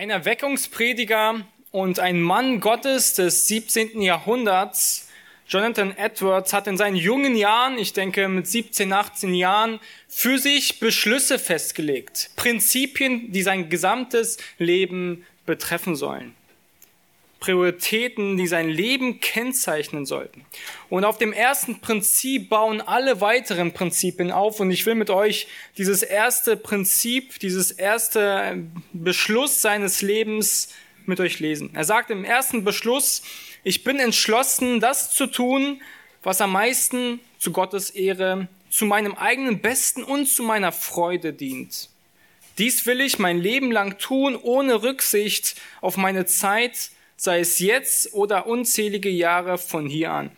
Ein Erweckungsprediger und ein Mann Gottes des 17. Jahrhunderts, Jonathan Edwards, hat in seinen jungen Jahren, ich denke mit 17, 18 Jahren, für sich Beschlüsse festgelegt, Prinzipien, die sein gesamtes Leben betreffen sollen. Prioritäten, die sein Leben kennzeichnen sollten. Und auf dem ersten Prinzip bauen alle weiteren Prinzipien auf. Und ich will mit euch dieses erste Prinzip, dieses erste Beschluss seines Lebens mit euch lesen. Er sagt im ersten Beschluss, ich bin entschlossen, das zu tun, was am meisten zu Gottes Ehre, zu meinem eigenen Besten und zu meiner Freude dient. Dies will ich mein Leben lang tun, ohne Rücksicht auf meine Zeit, sei es jetzt oder unzählige Jahre von hier an.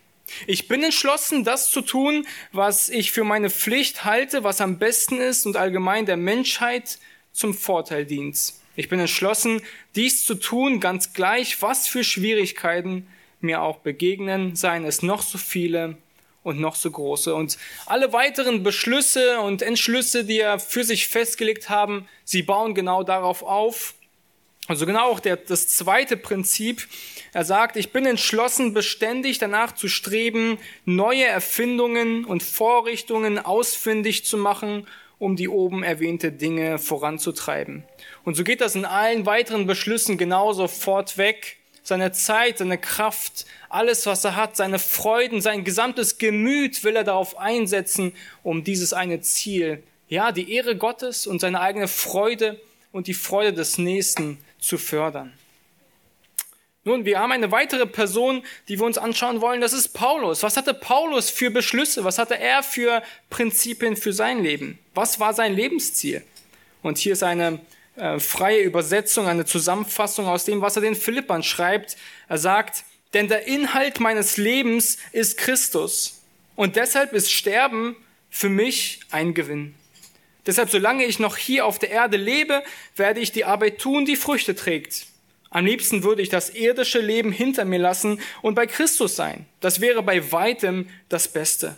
Ich bin entschlossen, das zu tun, was ich für meine Pflicht halte, was am besten ist und allgemein der Menschheit zum Vorteil dient. Ich bin entschlossen, dies zu tun, ganz gleich, was für Schwierigkeiten mir auch begegnen, seien es noch so viele und noch so große. Und alle weiteren Beschlüsse und Entschlüsse, die er für sich festgelegt haben, sie bauen genau darauf auf, also genau auch der, das zweite Prinzip. Er sagt, ich bin entschlossen, beständig danach zu streben, neue Erfindungen und Vorrichtungen ausfindig zu machen, um die oben erwähnte Dinge voranzutreiben. Und so geht das in allen weiteren Beschlüssen genauso fortweg. Seine Zeit, seine Kraft, alles, was er hat, seine Freuden, sein gesamtes Gemüt will er darauf einsetzen, um dieses eine Ziel, ja, die Ehre Gottes und seine eigene Freude und die Freude des Nächsten zu fördern. Nun, wir haben eine weitere Person, die wir uns anschauen wollen, das ist Paulus. Was hatte Paulus für Beschlüsse? Was hatte er für Prinzipien für sein Leben? Was war sein Lebensziel? Und hier ist eine äh, freie Übersetzung, eine Zusammenfassung aus dem, was er den Philippern schreibt. Er sagt, denn der Inhalt meines Lebens ist Christus und deshalb ist Sterben für mich ein Gewinn. Deshalb, solange ich noch hier auf der Erde lebe, werde ich die Arbeit tun, die Früchte trägt. Am liebsten würde ich das irdische Leben hinter mir lassen und bei Christus sein. Das wäre bei weitem das Beste.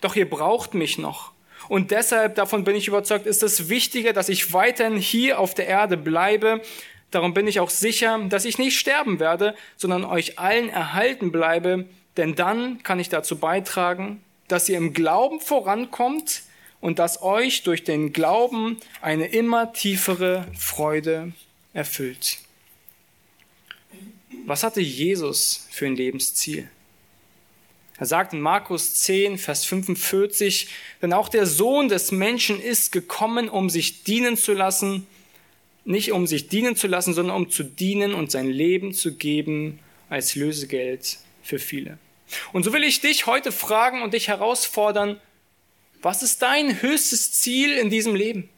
Doch ihr braucht mich noch. Und deshalb, davon bin ich überzeugt, ist es wichtiger, dass ich weiterhin hier auf der Erde bleibe. Darum bin ich auch sicher, dass ich nicht sterben werde, sondern euch allen erhalten bleibe, denn dann kann ich dazu beitragen, dass ihr im Glauben vorankommt, und dass euch durch den Glauben eine immer tiefere Freude erfüllt. Was hatte Jesus für ein Lebensziel? Er sagt in Markus 10, Vers 45, denn auch der Sohn des Menschen ist gekommen, um sich dienen zu lassen, nicht um sich dienen zu lassen, sondern um zu dienen und sein Leben zu geben als Lösegeld für viele. Und so will ich dich heute fragen und dich herausfordern, was ist dein höchstes Ziel in diesem Leben?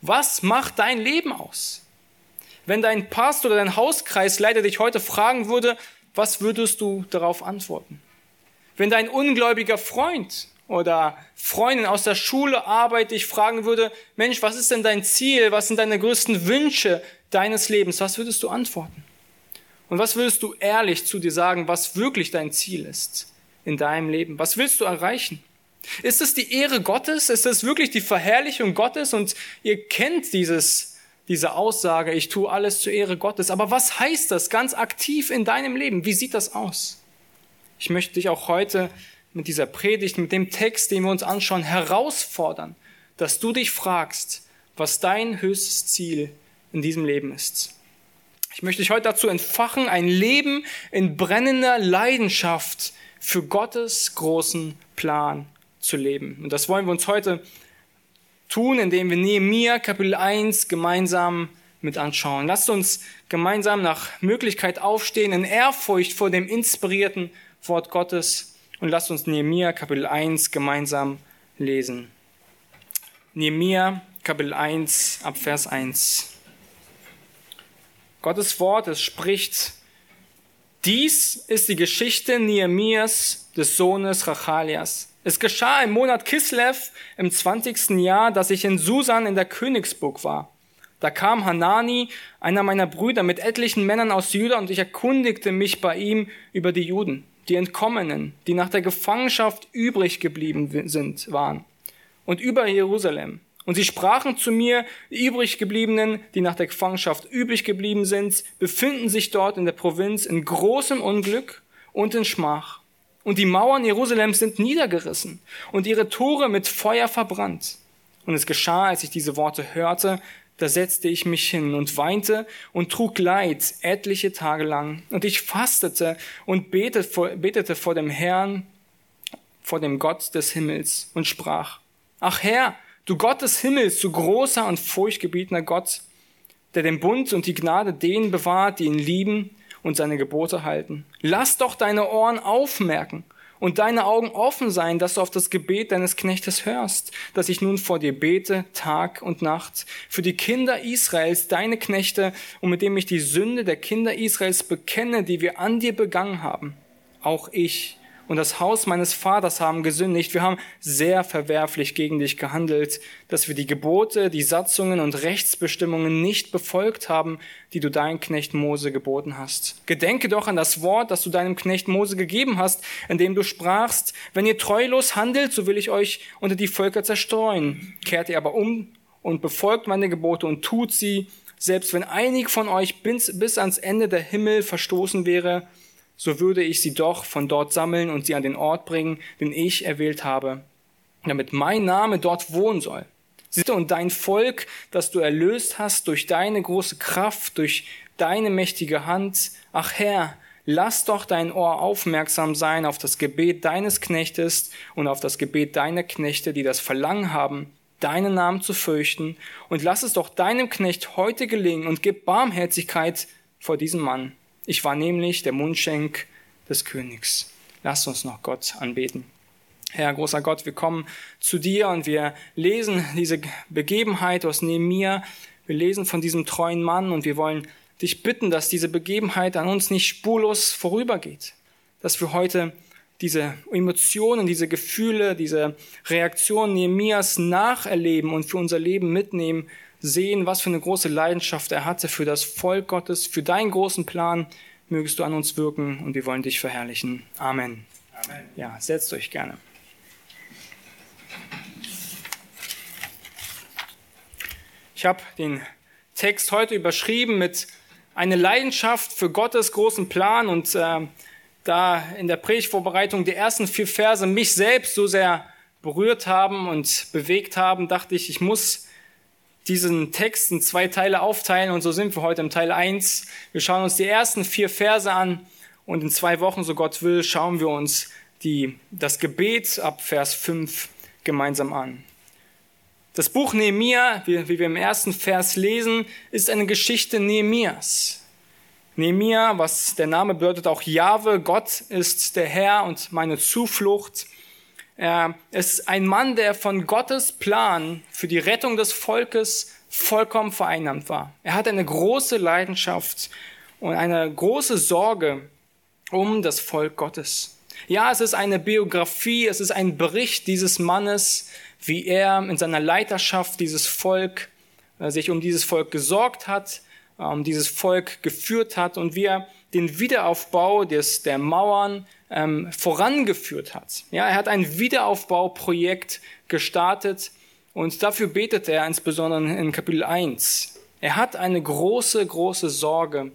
Was macht dein Leben aus? Wenn dein Pastor oder dein Hauskreisleiter dich heute fragen würde, was würdest du darauf antworten? Wenn dein ungläubiger Freund oder Freundin aus der Schule Arbeit dich fragen würde, Mensch, was ist denn dein Ziel? Was sind deine größten Wünsche deines Lebens? Was würdest du antworten? Und was würdest du ehrlich zu dir sagen, was wirklich dein Ziel ist in deinem Leben? Was willst du erreichen? Ist es die Ehre Gottes? Ist es wirklich die Verherrlichung Gottes? Und ihr kennt dieses, diese Aussage, ich tue alles zur Ehre Gottes. Aber was heißt das ganz aktiv in deinem Leben? Wie sieht das aus? Ich möchte dich auch heute mit dieser Predigt, mit dem Text, den wir uns anschauen, herausfordern, dass du dich fragst, was dein höchstes Ziel in diesem Leben ist. Ich möchte dich heute dazu entfachen, ein Leben in brennender Leidenschaft für Gottes großen Plan zu leben. Und das wollen wir uns heute tun, indem wir Nehemiah Kapitel 1 gemeinsam mit anschauen. Lasst uns gemeinsam nach Möglichkeit aufstehen in Ehrfurcht vor dem inspirierten Wort Gottes und lasst uns Nehemiah Kapitel 1 gemeinsam lesen. Nehemiah Kapitel 1 ab Vers 1. Gottes Wort, es spricht, dies ist die Geschichte Nehemias des Sohnes Rachalias es geschah im Monat Kislev im 20. Jahr, dass ich in Susan in der Königsburg war. Da kam Hanani, einer meiner Brüder, mit etlichen Männern aus Juda und ich erkundigte mich bei ihm über die Juden, die Entkommenen, die nach der Gefangenschaft übrig geblieben sind, waren, und über Jerusalem. Und sie sprachen zu mir, die übrig gebliebenen, die nach der Gefangenschaft übrig geblieben sind, befinden sich dort in der Provinz in großem Unglück und in Schmach. Und die Mauern Jerusalems sind niedergerissen und ihre Tore mit Feuer verbrannt. Und es geschah, als ich diese Worte hörte, da setzte ich mich hin und weinte und trug Leid etliche Tage lang. Und ich fastete und betete vor dem Herrn, vor dem Gott des Himmels und sprach, Ach Herr, du Gott des Himmels, du großer und furchtgebietener Gott, der den Bund und die Gnade denen bewahrt, die ihn lieben und seine Gebote halten. Lass doch deine Ohren aufmerken und deine Augen offen sein, dass du auf das Gebet deines Knechtes hörst, dass ich nun vor dir bete, Tag und Nacht, für die Kinder Israels, deine Knechte, und mit dem ich die Sünde der Kinder Israels bekenne, die wir an dir begangen haben. Auch ich, und das Haus meines Vaters haben gesündigt. Wir haben sehr verwerflich gegen dich gehandelt, dass wir die Gebote, die Satzungen und Rechtsbestimmungen nicht befolgt haben, die du deinem Knecht Mose geboten hast. Gedenke doch an das Wort, das du deinem Knecht Mose gegeben hast, indem du sprachst, wenn ihr treulos handelt, so will ich euch unter die Völker zerstreuen. Kehrt ihr aber um und befolgt meine Gebote und tut sie, selbst wenn einig von euch bis, bis ans Ende der Himmel verstoßen wäre, so würde ich sie doch von dort sammeln und sie an den Ort bringen, den ich erwählt habe, damit mein Name dort wohnen soll. Sitte und dein Volk, das du erlöst hast durch deine große Kraft, durch deine mächtige Hand. Ach Herr, lass doch dein Ohr aufmerksam sein auf das Gebet deines Knechtes und auf das Gebet deiner Knechte, die das Verlangen haben, deinen Namen zu fürchten. Und lass es doch deinem Knecht heute gelingen und gib Barmherzigkeit vor diesem Mann. Ich war nämlich der Mundschenk des Königs. Lasst uns noch Gott anbeten. Herr, großer Gott, wir kommen zu dir und wir lesen diese Begebenheit aus Nehemiah. Wir lesen von diesem treuen Mann und wir wollen dich bitten, dass diese Begebenheit an uns nicht spurlos vorübergeht. Dass wir heute diese Emotionen, diese Gefühle, diese Reaktionen Nehemias nacherleben und für unser Leben mitnehmen, sehen, was für eine große Leidenschaft er hatte für das Volk Gottes, für deinen großen Plan. Mögest du an uns wirken und wir wollen dich verherrlichen. Amen. Amen. Ja, setzt euch gerne. Ich habe den Text heute überschrieben mit eine Leidenschaft für Gottes großen Plan und äh, da in der Predigtvorbereitung die ersten vier Verse mich selbst so sehr berührt haben und bewegt haben, dachte ich, ich muss diesen Text in zwei Teile aufteilen und so sind wir heute im Teil 1. Wir schauen uns die ersten vier Verse an und in zwei Wochen, so Gott will, schauen wir uns die, das Gebet ab Vers 5 gemeinsam an. Das Buch Nehemia, wie, wie wir im ersten Vers lesen, ist eine Geschichte Nehemias. Nehemia, was der Name bedeutet, auch Jahwe, Gott ist der Herr und meine Zuflucht. Er ist ein Mann, der von Gottes Plan für die Rettung des Volkes vollkommen vereinnahmt war. Er hat eine große Leidenschaft und eine große Sorge um das Volk Gottes. Ja, es ist eine Biografie, es ist ein Bericht dieses Mannes, wie er in seiner Leiterschaft dieses Volk, äh, sich um dieses Volk gesorgt hat, um dieses Volk geführt hat und wie er den Wiederaufbau des, der Mauern ähm, vorangeführt hat. Ja, er hat ein Wiederaufbauprojekt gestartet und dafür betet er insbesondere in Kapitel 1. Er hat eine große, große Sorge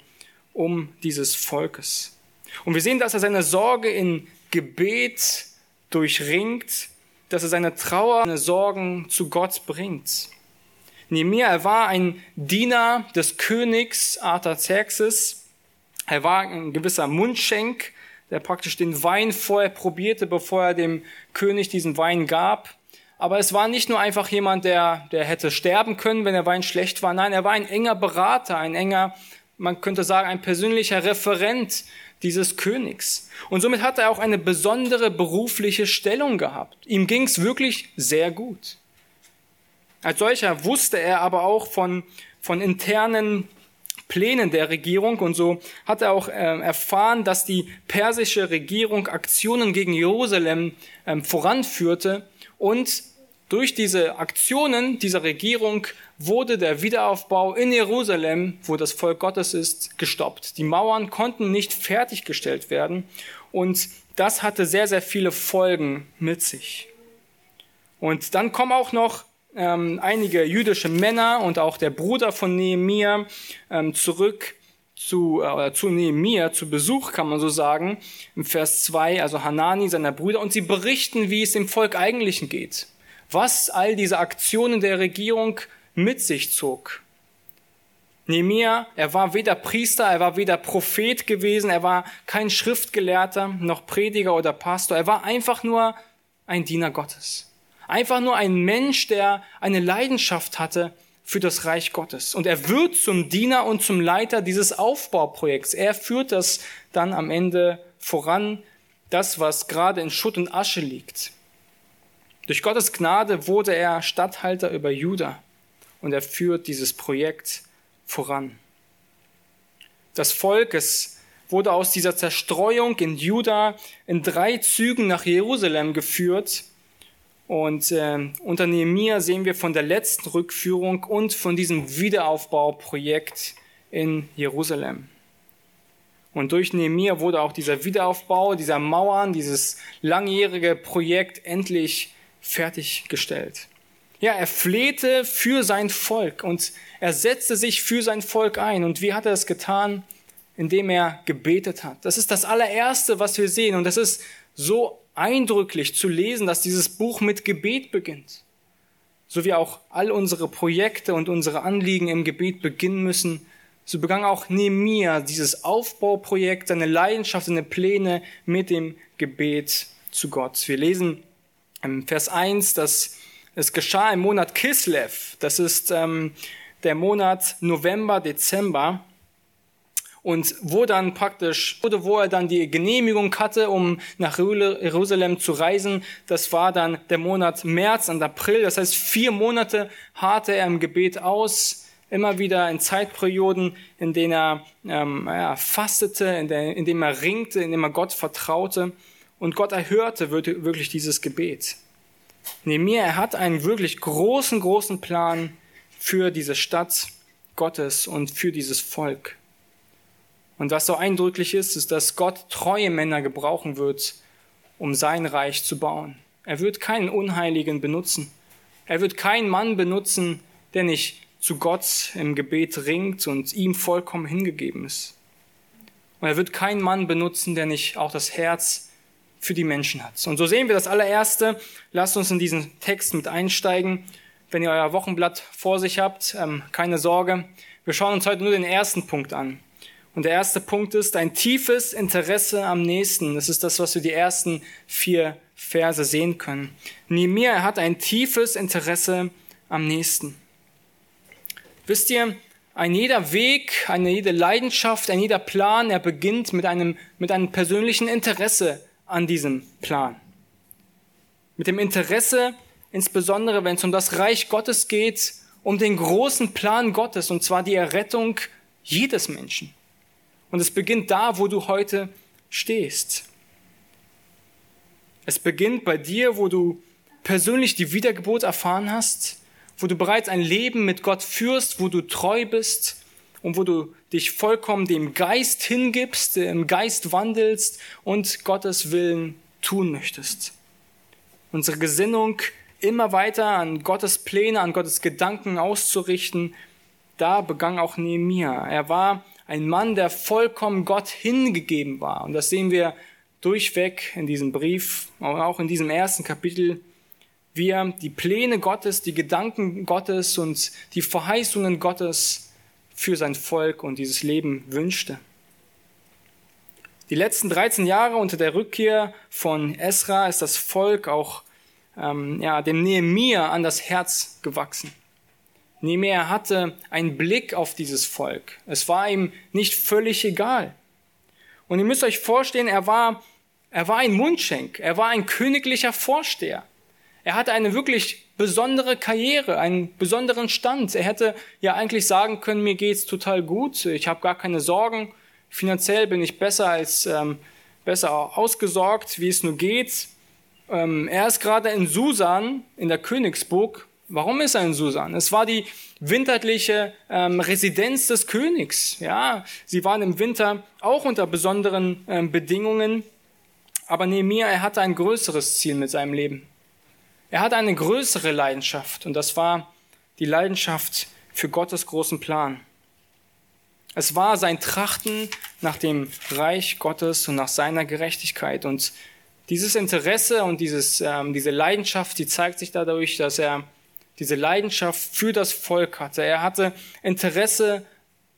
um dieses Volkes. Und wir sehen, dass er seine Sorge in Gebet durchringt, dass er seine Trauer, seine Sorgen zu Gott bringt. Nehemiah, er war ein Diener des Königs Artaxerxes. Er war ein gewisser Mundschenk der praktisch den Wein vorher probierte, bevor er dem König diesen Wein gab. Aber es war nicht nur einfach jemand, der, der hätte sterben können, wenn der Wein schlecht war. Nein, er war ein enger Berater, ein enger, man könnte sagen, ein persönlicher Referent dieses Königs. Und somit hat er auch eine besondere berufliche Stellung gehabt. Ihm ging es wirklich sehr gut. Als solcher wusste er aber auch von, von internen Plänen der Regierung und so hat er auch äh, erfahren, dass die persische Regierung Aktionen gegen Jerusalem ähm, voranführte und durch diese Aktionen dieser Regierung wurde der Wiederaufbau in Jerusalem, wo das Volk Gottes ist, gestoppt. Die Mauern konnten nicht fertiggestellt werden und das hatte sehr, sehr viele Folgen mit sich. Und dann kommen auch noch ähm, einige jüdische Männer und auch der Bruder von Nehemia ähm, zurück zu, äh, zu Nehemia, zu Besuch, kann man so sagen, im Vers 2, also Hanani, seiner Brüder, und sie berichten, wie es dem Volk eigentlich geht, was all diese Aktionen der Regierung mit sich zog. Nehemia, er war weder Priester, er war weder Prophet gewesen, er war kein Schriftgelehrter, noch Prediger oder Pastor, er war einfach nur ein Diener Gottes. Einfach nur ein Mensch, der eine Leidenschaft hatte für das Reich Gottes. Und er wird zum Diener und zum Leiter dieses Aufbauprojekts. Er führt das dann am Ende voran, das, was gerade in Schutt und Asche liegt. Durch Gottes Gnade wurde er Statthalter über Juda und er führt dieses Projekt voran. Das Volk, es wurde aus dieser Zerstreuung in Juda in drei Zügen nach Jerusalem geführt und äh, unter Nehemia sehen wir von der letzten Rückführung und von diesem Wiederaufbauprojekt in Jerusalem. Und durch Nehemia wurde auch dieser Wiederaufbau dieser Mauern, dieses langjährige Projekt endlich fertiggestellt. Ja, er flehte für sein Volk und er setzte sich für sein Volk ein. Und wie hat er es getan? Indem er gebetet hat. Das ist das allererste, was wir sehen. Und das ist so eindrücklich zu lesen, dass dieses Buch mit Gebet beginnt. So wie auch all unsere Projekte und unsere Anliegen im Gebet beginnen müssen, so begann auch Nehemia dieses Aufbauprojekt, seine Leidenschaft, seine Pläne mit dem Gebet zu Gott. Wir lesen im Vers 1, dass es geschah im Monat Kislev. Das ist ähm, der Monat November, Dezember und wo dann praktisch, wo er dann die Genehmigung hatte, um nach Jerusalem zu reisen, das war dann der Monat März und April. Das heißt, vier Monate harrte er im Gebet aus, immer wieder in Zeitperioden, in denen er ähm, ja, fastete, in, der, in dem er ringte, in dem er Gott vertraute. Und Gott erhörte wirklich dieses Gebet. Nehemiah, er hat einen wirklich großen, großen Plan für diese Stadt Gottes und für dieses Volk. Und was so eindrücklich ist, ist, dass Gott treue Männer gebrauchen wird, um sein Reich zu bauen. Er wird keinen Unheiligen benutzen. Er wird keinen Mann benutzen, der nicht zu Gott im Gebet ringt und ihm vollkommen hingegeben ist. Und er wird keinen Mann benutzen, der nicht auch das Herz für die Menschen hat. Und so sehen wir das allererste. Lasst uns in diesen Text mit einsteigen. Wenn ihr euer Wochenblatt vor sich habt, ähm, keine Sorge. Wir schauen uns heute nur den ersten Punkt an. Und der erste Punkt ist ein tiefes Interesse am Nächsten. Das ist das, was wir die ersten vier Verse sehen können. Nehemiah hat ein tiefes Interesse am Nächsten. Wisst ihr, ein jeder Weg, eine jede Leidenschaft, ein jeder Plan, er beginnt mit einem, mit einem persönlichen Interesse an diesem Plan. Mit dem Interesse, insbesondere wenn es um das Reich Gottes geht, um den großen Plan Gottes, und zwar die Errettung jedes Menschen. Und es beginnt da, wo du heute stehst. Es beginnt bei dir, wo du persönlich die Wiedergeburt erfahren hast, wo du bereits ein Leben mit Gott führst, wo du treu bist und wo du dich vollkommen dem Geist hingibst, im Geist wandelst und Gottes Willen tun möchtest. Unsere Gesinnung immer weiter an Gottes Pläne, an Gottes Gedanken auszurichten, da begann auch Nehemiah. Er war ein Mann, der vollkommen Gott hingegeben war. Und das sehen wir durchweg in diesem Brief, aber auch in diesem ersten Kapitel, wie er die Pläne Gottes, die Gedanken Gottes und die Verheißungen Gottes für sein Volk und dieses Leben wünschte. Die letzten 13 Jahre unter der Rückkehr von Esra ist das Volk auch ähm, ja, dem Nehemia an das Herz gewachsen. Nehemiah hatte einen Blick auf dieses Volk. Es war ihm nicht völlig egal. Und ihr müsst euch vorstellen, er war, er war ein Mundschenk. Er war ein königlicher Vorsteher. Er hatte eine wirklich besondere Karriere, einen besonderen Stand. Er hätte ja eigentlich sagen können, mir geht's total gut, ich habe gar keine Sorgen, finanziell bin ich besser als ähm, besser ausgesorgt, wie es nur geht. Ähm, er ist gerade in Susan, in der Königsburg, Warum ist er in Susan? Es war die winterliche ähm, Residenz des Königs. Ja, sie waren im Winter auch unter besonderen ähm, Bedingungen. Aber Nehemiah, er hatte ein größeres Ziel mit seinem Leben. Er hatte eine größere Leidenschaft und das war die Leidenschaft für Gottes großen Plan. Es war sein Trachten nach dem Reich Gottes und nach seiner Gerechtigkeit. Und dieses Interesse und dieses, ähm, diese Leidenschaft, die zeigt sich dadurch, dass er diese Leidenschaft für das Volk hatte. Er hatte Interesse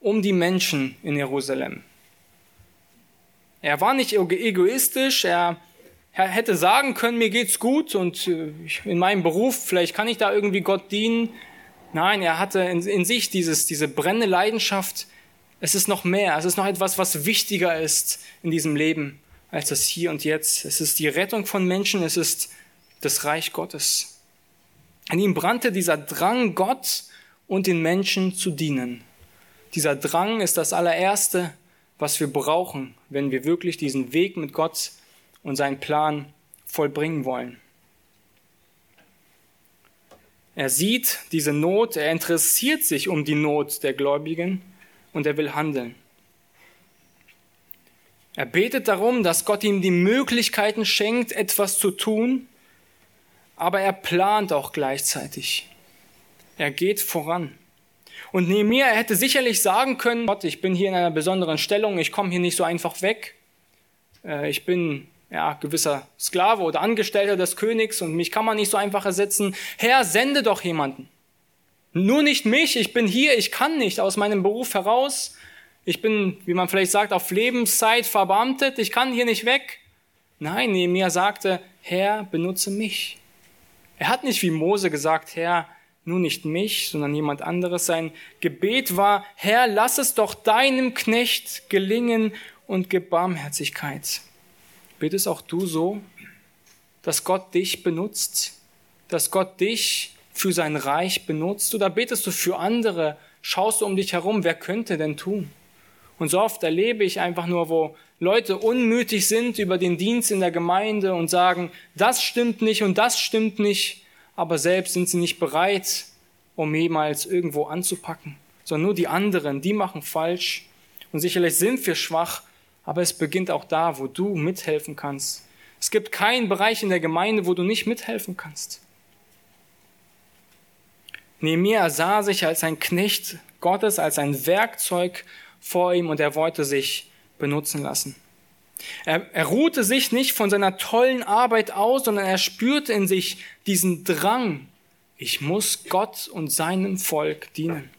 um die Menschen in Jerusalem. Er war nicht egoistisch, er, hätte sagen können, mir geht's gut und äh, in meinem Beruf, vielleicht kann ich da irgendwie Gott dienen. Nein, er hatte in, in sich dieses, diese brennende Leidenschaft, es ist noch mehr, es ist noch etwas, was wichtiger ist in diesem Leben als das Hier und Jetzt. Es ist die Rettung von Menschen, es ist das Reich Gottes. In ihm brannte dieser Drang, Gott und den Menschen zu dienen. Dieser Drang ist das allererste, was wir brauchen, wenn wir wirklich diesen Weg mit Gott und seinen Plan vollbringen wollen. Er sieht diese Not, er interessiert sich um die Not der Gläubigen und er will handeln. Er betet darum, dass Gott ihm die Möglichkeiten schenkt, etwas zu tun, aber er plant auch gleichzeitig. Er geht voran. Und Nehemiah hätte sicherlich sagen können, Gott, ich bin hier in einer besonderen Stellung, ich komme hier nicht so einfach weg. Äh, ich bin ja, gewisser Sklave oder Angestellter des Königs und mich kann man nicht so einfach ersetzen. Herr, sende doch jemanden. Nur nicht mich, ich bin hier, ich kann nicht aus meinem Beruf heraus. Ich bin, wie man vielleicht sagt, auf Lebenszeit verbeamtet, ich kann hier nicht weg. Nein, Nehemiah sagte, Herr, benutze mich. Er hat nicht wie Mose gesagt, Herr, nur nicht mich, sondern jemand anderes. Sein Gebet war, Herr, lass es doch deinem Knecht gelingen und gib Barmherzigkeit. Betest auch du so, dass Gott dich benutzt, dass Gott dich für sein Reich benutzt oder betest du für andere? Schaust du um dich herum, wer könnte denn tun? Und so oft erlebe ich einfach nur, wo Leute unmütig sind über den Dienst in der Gemeinde und sagen, das stimmt nicht und das stimmt nicht, aber selbst sind sie nicht bereit, um jemals irgendwo anzupacken, sondern nur die anderen, die machen falsch. Und sicherlich sind wir schwach, aber es beginnt auch da, wo du mithelfen kannst. Es gibt keinen Bereich in der Gemeinde, wo du nicht mithelfen kannst. Nehemiah sah sich als ein Knecht Gottes, als ein Werkzeug vor ihm und er wollte sich benutzen lassen. Er, er ruhte sich nicht von seiner tollen Arbeit aus, sondern er spürte in sich diesen Drang, ich muss Gott und seinem Volk dienen.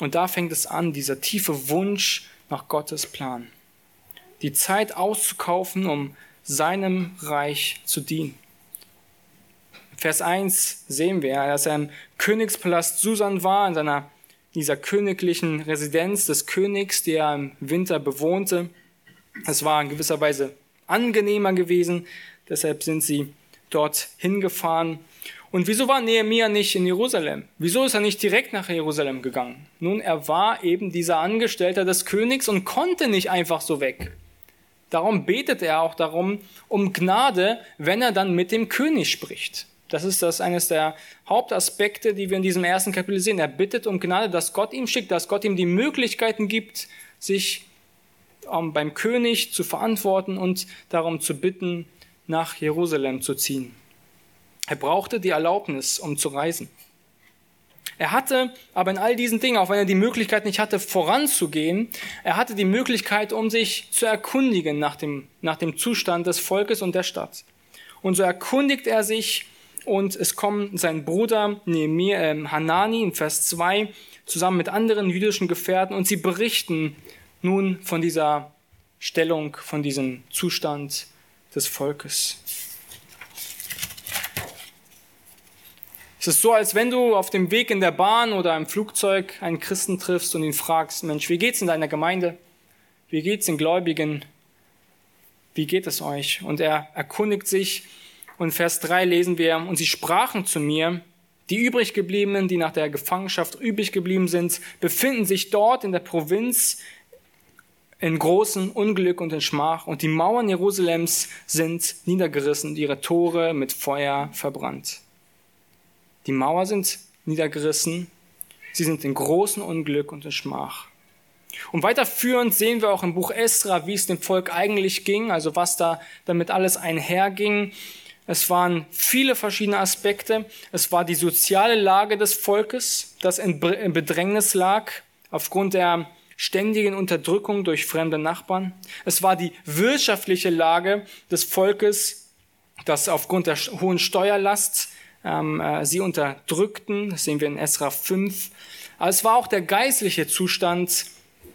Und da fängt es an, dieser tiefe Wunsch nach Gottes Plan. Die Zeit auszukaufen, um seinem Reich zu dienen. Vers 1 sehen wir, dass er im Königspalast Susan war, in seiner, dieser königlichen Residenz des Königs, die er im Winter bewohnte. Es war in gewisser Weise angenehmer gewesen, deshalb sind sie dort hingefahren. Und wieso war Nehemiah nicht in Jerusalem? Wieso ist er nicht direkt nach Jerusalem gegangen? Nun, er war eben dieser Angestellter des Königs und konnte nicht einfach so weg. Darum betet er auch darum um Gnade, wenn er dann mit dem König spricht. Das ist das eines der Hauptaspekte, die wir in diesem ersten Kapitel sehen. Er bittet um Gnade, dass Gott ihm schickt, dass Gott ihm die Möglichkeiten gibt, sich um, beim König zu verantworten und darum zu bitten, nach Jerusalem zu ziehen. Er brauchte die Erlaubnis, um zu reisen. Er hatte aber in all diesen Dingen, auch wenn er die Möglichkeit nicht hatte, voranzugehen, er hatte die Möglichkeit, um sich zu erkundigen nach dem, nach dem Zustand des Volkes und der Stadt. Und so erkundigt er sich und es kommen sein Bruder Nehemiah, äh, Hanani in Vers 2 zusammen mit anderen jüdischen Gefährten und sie berichten nun von dieser Stellung, von diesem Zustand des Volkes. Es ist so, als wenn du auf dem Weg in der Bahn oder im Flugzeug einen Christen triffst und ihn fragst, Mensch, wie geht's in deiner Gemeinde? Wie geht's den Gläubigen? Wie geht es euch? Und er erkundigt sich und Vers 3 lesen wir, und sie sprachen zu mir, die übrig gebliebenen, die nach der Gefangenschaft übrig geblieben sind, befinden sich dort in der Provinz in großem Unglück und in Schmach, und die Mauern Jerusalems sind niedergerissen und ihre Tore mit Feuer verbrannt. Die Mauer sind niedergerissen, sie sind in großem Unglück und in Schmach. Und weiterführend sehen wir auch im Buch Esra, wie es dem Volk eigentlich ging, also was da damit alles einherging. Es waren viele verschiedene Aspekte. Es war die soziale Lage des Volkes, das in Bedrängnis lag aufgrund der ständigen Unterdrückung durch fremde Nachbarn. Es war die wirtschaftliche Lage des Volkes, das aufgrund der hohen Steuerlast ähm, äh, sie unterdrückten. Das sehen wir in Esra 5. Aber es war auch der geistliche Zustand,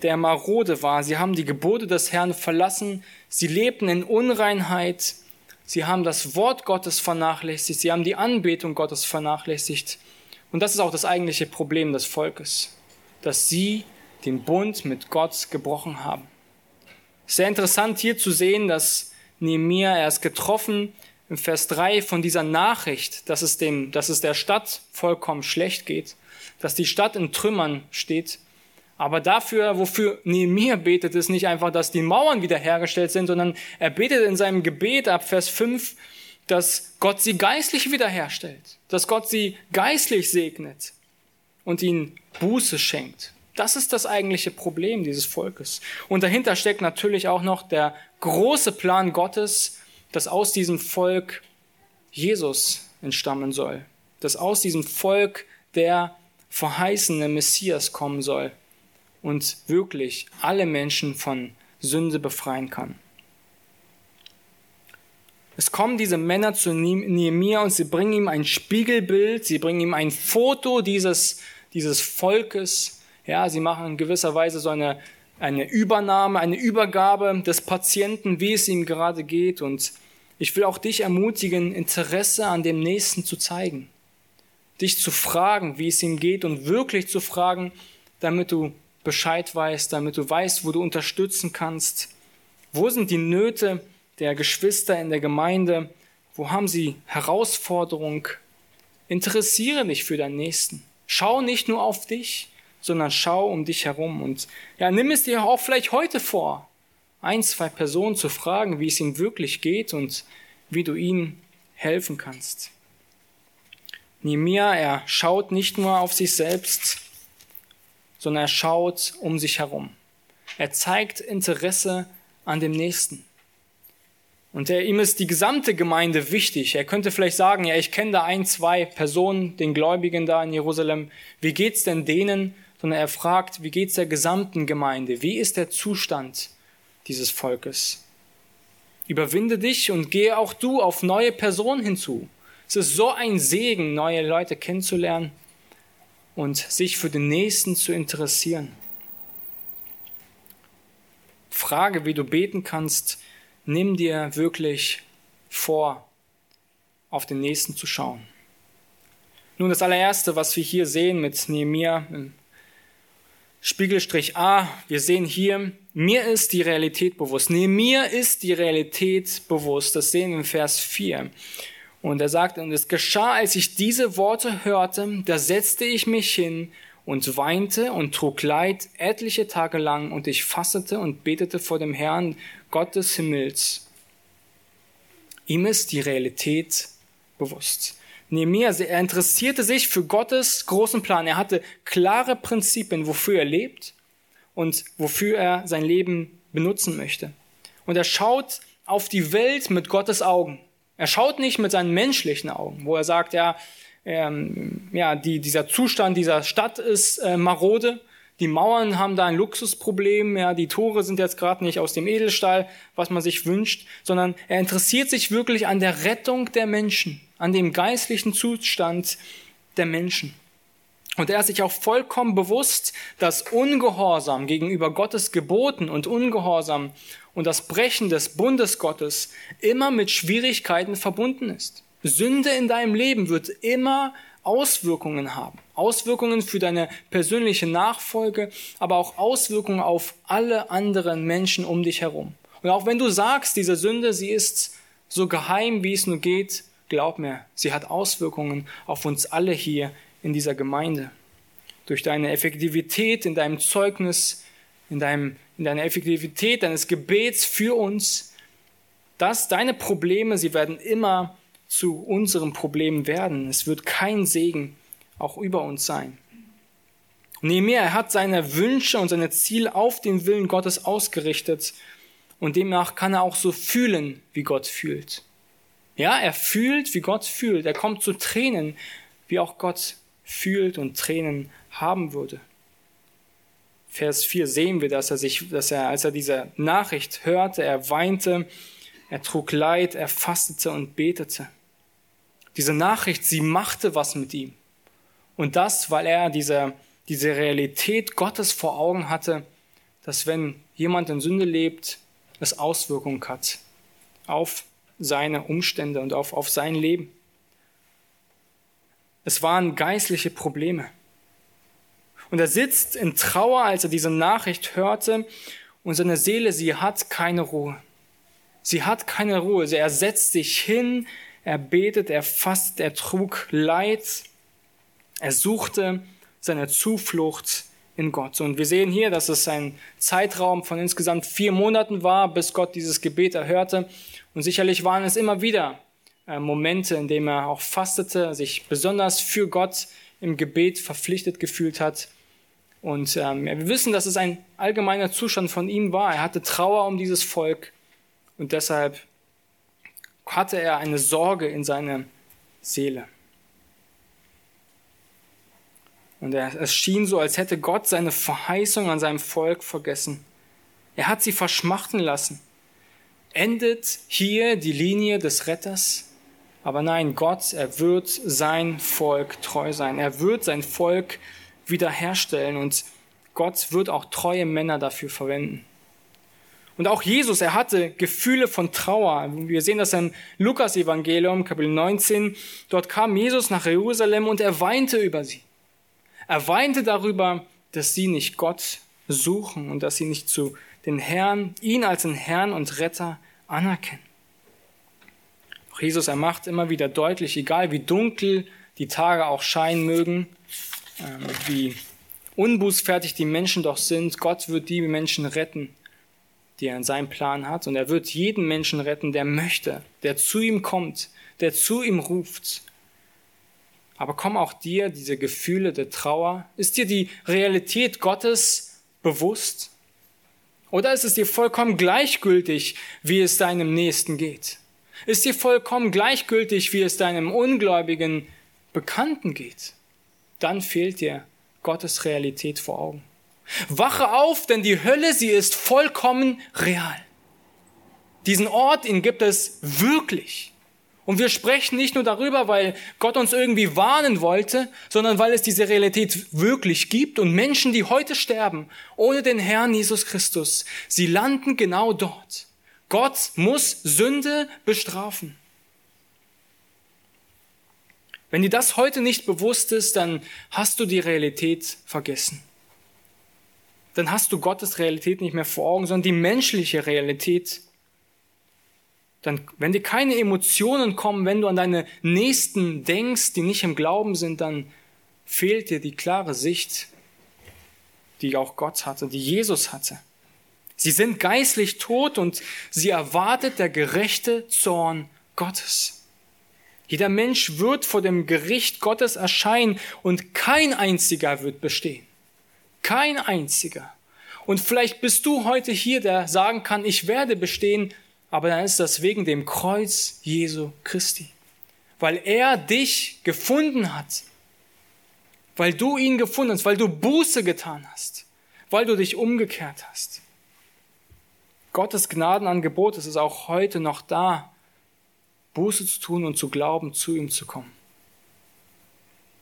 der marode war. Sie haben die Gebote des Herrn verlassen. Sie lebten in Unreinheit. Sie haben das Wort Gottes vernachlässigt. Sie haben die Anbetung Gottes vernachlässigt. Und das ist auch das eigentliche Problem des Volkes, dass sie den Bund mit Gott gebrochen haben. Sehr interessant hier zu sehen, dass Nehemiah erst getroffen im Vers 3 von dieser Nachricht, dass es, dem, dass es der Stadt vollkommen schlecht geht, dass die Stadt in Trümmern steht. Aber dafür, wofür Nehemiah betet, ist nicht einfach, dass die Mauern wiederhergestellt sind, sondern er betet in seinem Gebet ab Vers 5, dass Gott sie geistlich wiederherstellt, dass Gott sie geistlich segnet und ihnen Buße schenkt. Das ist das eigentliche Problem dieses Volkes. Und dahinter steckt natürlich auch noch der große Plan Gottes, dass aus diesem Volk Jesus entstammen soll, dass aus diesem Volk der verheißene Messias kommen soll und wirklich alle Menschen von Sünde befreien kann. Es kommen diese Männer zu Nehemiah und sie bringen ihm ein Spiegelbild, sie bringen ihm ein Foto dieses, dieses Volkes. Ja, sie machen in gewisser Weise so eine, eine Übernahme, eine Übergabe des Patienten, wie es ihm gerade geht. Und ich will auch dich ermutigen, Interesse an dem Nächsten zu zeigen. Dich zu fragen, wie es ihm geht und wirklich zu fragen, damit du Bescheid weißt, damit du weißt, wo du unterstützen kannst. Wo sind die Nöte der Geschwister in der Gemeinde? Wo haben sie Herausforderung? Interessiere dich für deinen Nächsten. Schau nicht nur auf dich, sondern schau um dich herum und ja, nimm es dir auch vielleicht heute vor, ein, zwei Personen zu fragen, wie es ihnen wirklich geht und wie du ihnen helfen kannst. Nehemiah, er schaut nicht nur auf sich selbst, sondern er schaut um sich herum. Er zeigt Interesse an dem Nächsten. Und er, ihm ist die gesamte Gemeinde wichtig. Er könnte vielleicht sagen, ja, ich kenne da ein, zwei Personen, den Gläubigen da in Jerusalem. Wie geht's denn denen? Sondern er fragt, wie geht's der gesamten Gemeinde? Wie ist der Zustand dieses Volkes? Überwinde dich und gehe auch du auf neue Personen hinzu. Es ist so ein Segen, neue Leute kennenzulernen und sich für den Nächsten zu interessieren. Frage, wie du beten kannst, nimm dir wirklich vor, auf den Nächsten zu schauen. Nun, das allererste, was wir hier sehen mit Nehemiah im Spiegelstrich A, wir sehen hier, mir ist die Realität bewusst. Nehemiah ist die Realität bewusst. Das sehen wir im Vers 4. Und er sagt, und es geschah, als ich diese Worte hörte, da setzte ich mich hin und weinte und trug Leid etliche Tage lang und ich fastete und betete vor dem Herrn, Gott des Himmels. Ihm ist die Realität bewusst. Nehemiah, er interessierte sich für Gottes großen Plan. Er hatte klare Prinzipien, wofür er lebt und wofür er sein Leben benutzen möchte. Und er schaut auf die Welt mit Gottes Augen. Er schaut nicht mit seinen menschlichen Augen, wo er sagt, ja, ähm, ja die, dieser Zustand dieser Stadt ist äh, marode, die Mauern haben da ein Luxusproblem, ja, die Tore sind jetzt gerade nicht aus dem Edelstahl, was man sich wünscht, sondern er interessiert sich wirklich an der Rettung der Menschen, an dem geistlichen Zustand der Menschen. Und er ist sich auch vollkommen bewusst, dass Ungehorsam gegenüber Gottes Geboten und Ungehorsam und das Brechen des Bundes Gottes immer mit Schwierigkeiten verbunden ist. Sünde in deinem Leben wird immer Auswirkungen haben. Auswirkungen für deine persönliche Nachfolge, aber auch Auswirkungen auf alle anderen Menschen um dich herum. Und auch wenn du sagst, diese Sünde, sie ist so geheim, wie es nur geht, glaub mir, sie hat Auswirkungen auf uns alle hier in dieser Gemeinde. Durch deine Effektivität in deinem Zeugnis, in, deinem, in deiner Effektivität deines Gebets für uns, dass deine Probleme, sie werden immer zu unserem Problem werden. Es wird kein Segen auch über uns sein. Nehemiah, er hat seine Wünsche und seine Ziele auf den Willen Gottes ausgerichtet und demnach kann er auch so fühlen, wie Gott fühlt. Ja, er fühlt, wie Gott fühlt. Er kommt zu Tränen, wie auch Gott fühlt und Tränen haben würde. Vers 4 sehen wir, dass er sich, dass er, als er diese Nachricht hörte, er weinte, er trug Leid, er fastete und betete. Diese Nachricht, sie machte was mit ihm. Und das, weil er diese, diese Realität Gottes vor Augen hatte, dass wenn jemand in Sünde lebt, es Auswirkungen hat auf seine Umstände und auf, auf sein Leben. Es waren geistliche Probleme. Und er sitzt in Trauer, als er diese Nachricht hörte, und seine Seele, sie hat keine Ruhe. Sie hat keine Ruhe. Er setzt sich hin, er betet, er fastet, er trug Leid, er suchte seine Zuflucht in Gott. Und wir sehen hier, dass es ein Zeitraum von insgesamt vier Monaten war, bis Gott dieses Gebet erhörte. Und sicherlich waren es immer wieder äh, Momente, in denen er auch fastete, sich besonders für Gott im Gebet verpflichtet gefühlt hat. Und ähm, wir wissen, dass es ein allgemeiner Zustand von ihm war. Er hatte Trauer um dieses Volk und deshalb hatte er eine Sorge in seiner Seele. Und er, es schien so, als hätte Gott seine Verheißung an seinem Volk vergessen. Er hat sie verschmachten lassen. Endet hier die Linie des Retters? Aber nein, Gott, er wird sein Volk treu sein. Er wird sein Volk wiederherstellen und Gott wird auch treue Männer dafür verwenden. Und auch Jesus, er hatte Gefühle von Trauer. Wir sehen das im Lukas-Evangelium, Kapitel 19. Dort kam Jesus nach Jerusalem und er weinte über sie. Er weinte darüber, dass sie nicht Gott suchen und dass sie nicht zu den Herrn, ihn als den Herrn und Retter anerkennen. Auch Jesus, er macht immer wieder deutlich, egal wie dunkel die Tage auch scheinen mögen, wie unbußfertig die Menschen doch sind, Gott wird die Menschen retten, die er in seinem Plan hat. Und er wird jeden Menschen retten, der möchte, der zu ihm kommt, der zu ihm ruft. Aber kommen auch dir diese Gefühle der Trauer? Ist dir die Realität Gottes bewusst? Oder ist es dir vollkommen gleichgültig, wie es deinem Nächsten geht? Ist dir vollkommen gleichgültig, wie es deinem ungläubigen Bekannten geht? Dann fehlt dir Gottes Realität vor Augen. Wache auf, denn die Hölle, sie ist vollkommen real. Diesen Ort, ihn gibt es wirklich. Und wir sprechen nicht nur darüber, weil Gott uns irgendwie warnen wollte, sondern weil es diese Realität wirklich gibt und Menschen, die heute sterben, ohne den Herrn Jesus Christus, sie landen genau dort. Gott muss Sünde bestrafen. Wenn dir das heute nicht bewusst ist, dann hast du die Realität vergessen dann hast du Gottes Realität nicht mehr vor Augen, sondern die menschliche Realität. Dann, wenn dir keine Emotionen kommen, wenn du an deine Nächsten denkst, die nicht im Glauben sind, dann fehlt dir die klare Sicht, die auch Gott hatte, die Jesus hatte. Sie sind geistlich tot und sie erwartet der gerechte Zorn Gottes. Jeder Mensch wird vor dem Gericht Gottes erscheinen und kein einziger wird bestehen. Kein einziger. Und vielleicht bist du heute hier, der sagen kann, ich werde bestehen, aber dann ist das wegen dem Kreuz Jesu Christi. Weil er dich gefunden hat. Weil du ihn gefunden hast, weil du Buße getan hast. Weil du dich umgekehrt hast. Gottes Gnadenangebot ist auch heute noch da, Buße zu tun und zu glauben, zu ihm zu kommen.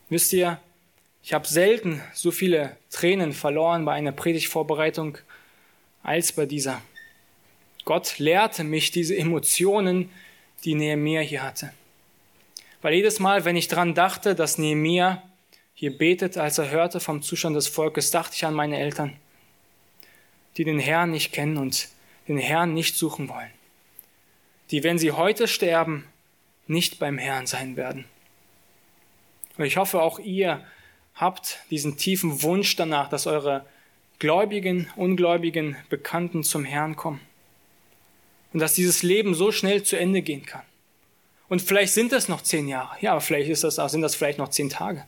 Wisst ihr, ich habe selten so viele Tränen verloren bei einer Predigtvorbereitung als bei dieser. Gott lehrte mich diese Emotionen, die Nehemiah hier hatte. Weil jedes Mal, wenn ich dran dachte, dass Nehemiah hier betet, als er hörte vom Zustand des Volkes, dachte ich an meine Eltern, die den Herrn nicht kennen und den Herrn nicht suchen wollen. Die, wenn sie heute sterben, nicht beim Herrn sein werden. Und ich hoffe, auch ihr habt diesen tiefen Wunsch danach, dass eure gläubigen, ungläubigen Bekannten zum Herrn kommen. Und dass dieses Leben so schnell zu Ende gehen kann. Und vielleicht sind das noch zehn Jahre. Ja, aber vielleicht ist das, sind das vielleicht noch zehn Tage.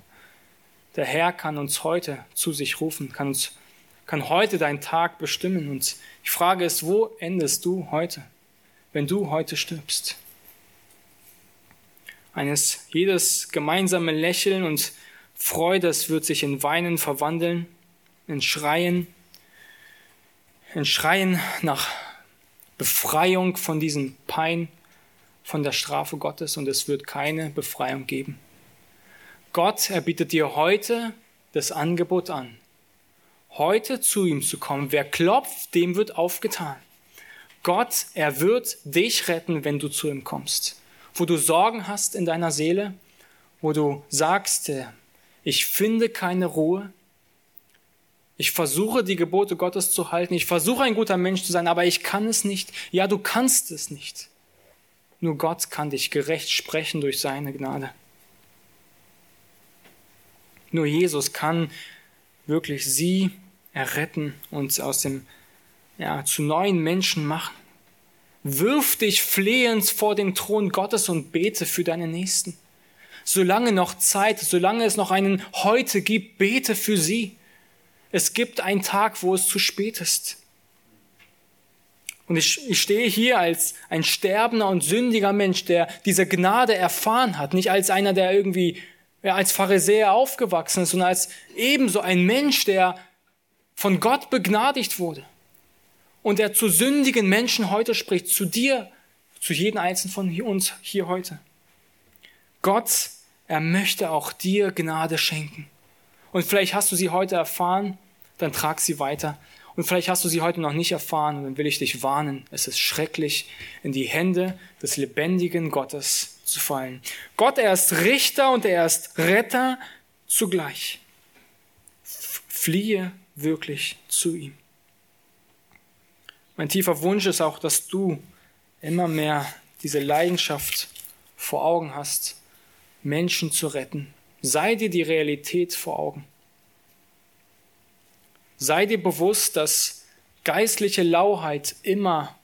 Der Herr kann uns heute zu sich rufen, kann uns, kann heute deinen Tag bestimmen. Und die Frage ist, wo endest du heute, wenn du heute stirbst? Eines, jedes gemeinsame Lächeln und Freude, wird sich in Weinen verwandeln, in Schreien, in Schreien nach Befreiung von diesem Pein, von der Strafe Gottes und es wird keine Befreiung geben. Gott, er bietet dir heute das Angebot an, heute zu ihm zu kommen. Wer klopft, dem wird aufgetan. Gott, er wird dich retten, wenn du zu ihm kommst. Wo du Sorgen hast in deiner Seele, wo du sagst, äh, ich finde keine Ruhe, ich versuche die Gebote Gottes zu halten, ich versuche ein guter Mensch zu sein, aber ich kann es nicht. Ja, du kannst es nicht. Nur Gott kann dich gerecht sprechen durch seine Gnade. Nur Jesus kann wirklich sie erretten und aus dem ja, zu neuen Menschen machen. Wirf dich flehend vor den Thron Gottes und bete für deine Nächsten. Solange noch Zeit, solange es noch einen heute gibt, bete für sie. Es gibt einen Tag, wo es zu spät ist. Und ich, ich stehe hier als ein sterbender und sündiger Mensch, der diese Gnade erfahren hat, nicht als einer, der irgendwie ja, als Pharisäer aufgewachsen ist, sondern als ebenso ein Mensch, der von Gott begnadigt wurde und der zu sündigen Menschen heute spricht, zu dir, zu jedem Einzelnen von uns hier heute. Gott, er möchte auch dir Gnade schenken. Und vielleicht hast du sie heute erfahren, dann trag sie weiter. Und vielleicht hast du sie heute noch nicht erfahren dann will ich dich warnen. Es ist schrecklich, in die Hände des lebendigen Gottes zu fallen. Gott, er ist Richter und er ist Retter zugleich. Fliehe wirklich zu ihm. Mein tiefer Wunsch ist auch, dass du immer mehr diese Leidenschaft vor Augen hast, Menschen zu retten. Sei dir die Realität vor Augen. Sei dir bewusst, dass geistliche Lauheit immer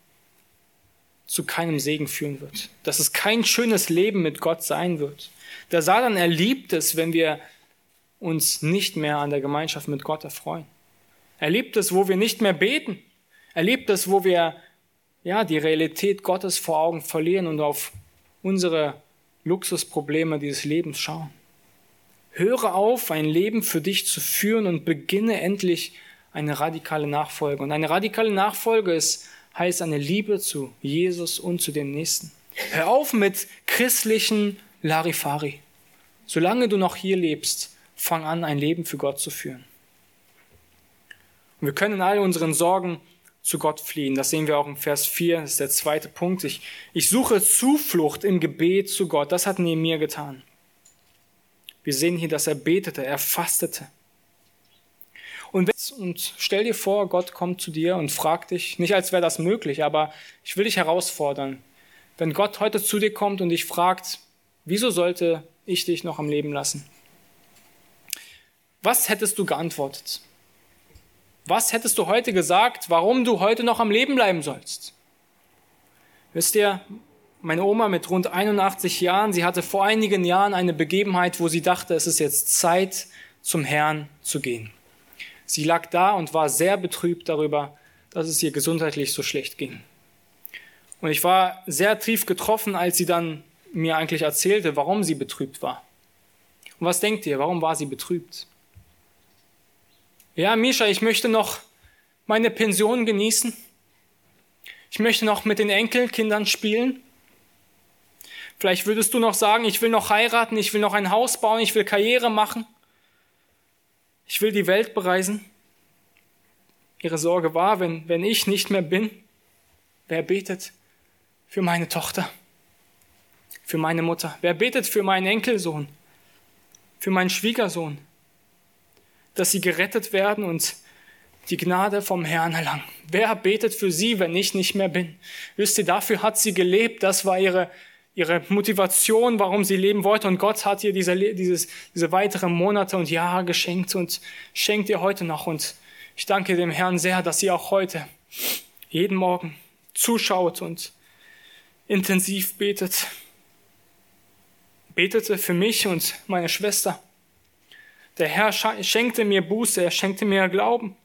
zu keinem Segen führen wird. Dass es kein schönes Leben mit Gott sein wird. Der Satan, er liebt es, wenn wir uns nicht mehr an der Gemeinschaft mit Gott erfreuen. Er liebt es, wo wir nicht mehr beten. Er liebt es, wo wir ja, die Realität Gottes vor Augen verlieren und auf unsere Luxusprobleme dieses Lebens schauen. Höre auf, ein Leben für dich zu führen und beginne endlich eine radikale Nachfolge. Und eine radikale Nachfolge ist, heißt eine Liebe zu Jesus und zu dem Nächsten. Hör auf mit christlichen Larifari. Solange du noch hier lebst, fang an, ein Leben für Gott zu führen. Und wir können all unseren Sorgen zu Gott fliehen. Das sehen wir auch im Vers 4, das ist der zweite Punkt. Ich, ich suche Zuflucht im Gebet zu Gott. Das hat Nehemiah getan. Wir sehen hier, dass er betete, er fastete. Und, und stell dir vor, Gott kommt zu dir und fragt dich, nicht als wäre das möglich, aber ich will dich herausfordern. Wenn Gott heute zu dir kommt und dich fragt, wieso sollte ich dich noch am Leben lassen? Was hättest du geantwortet? Was hättest du heute gesagt, warum du heute noch am Leben bleiben sollst? Wisst ihr, meine Oma mit rund 81 Jahren, sie hatte vor einigen Jahren eine Begebenheit, wo sie dachte, es ist jetzt Zeit, zum Herrn zu gehen. Sie lag da und war sehr betrübt darüber, dass es ihr gesundheitlich so schlecht ging. Und ich war sehr tief getroffen, als sie dann mir eigentlich erzählte, warum sie betrübt war. Und was denkt ihr, warum war sie betrübt? Ja, Misha, ich möchte noch meine Pension genießen. Ich möchte noch mit den Enkelkindern spielen. Vielleicht würdest du noch sagen, ich will noch heiraten, ich will noch ein Haus bauen, ich will Karriere machen. Ich will die Welt bereisen. Ihre Sorge war, wenn, wenn ich nicht mehr bin, wer betet für meine Tochter, für meine Mutter? Wer betet für meinen Enkelsohn, für meinen Schwiegersohn? Dass sie gerettet werden und die Gnade vom Herrn erlangen. Wer betet für sie, wenn ich nicht mehr bin? Wisst ihr, dafür hat sie gelebt. Das war ihre, ihre Motivation, warum sie leben wollte. Und Gott hat ihr diese, dieses, diese weiteren Monate und Jahre geschenkt und schenkt ihr heute noch. Und ich danke dem Herrn sehr, dass sie auch heute jeden Morgen zuschaut und intensiv betet. Betete für mich und meine Schwester. Der Herr schenkte mir Buße, er schenkte mir Glauben.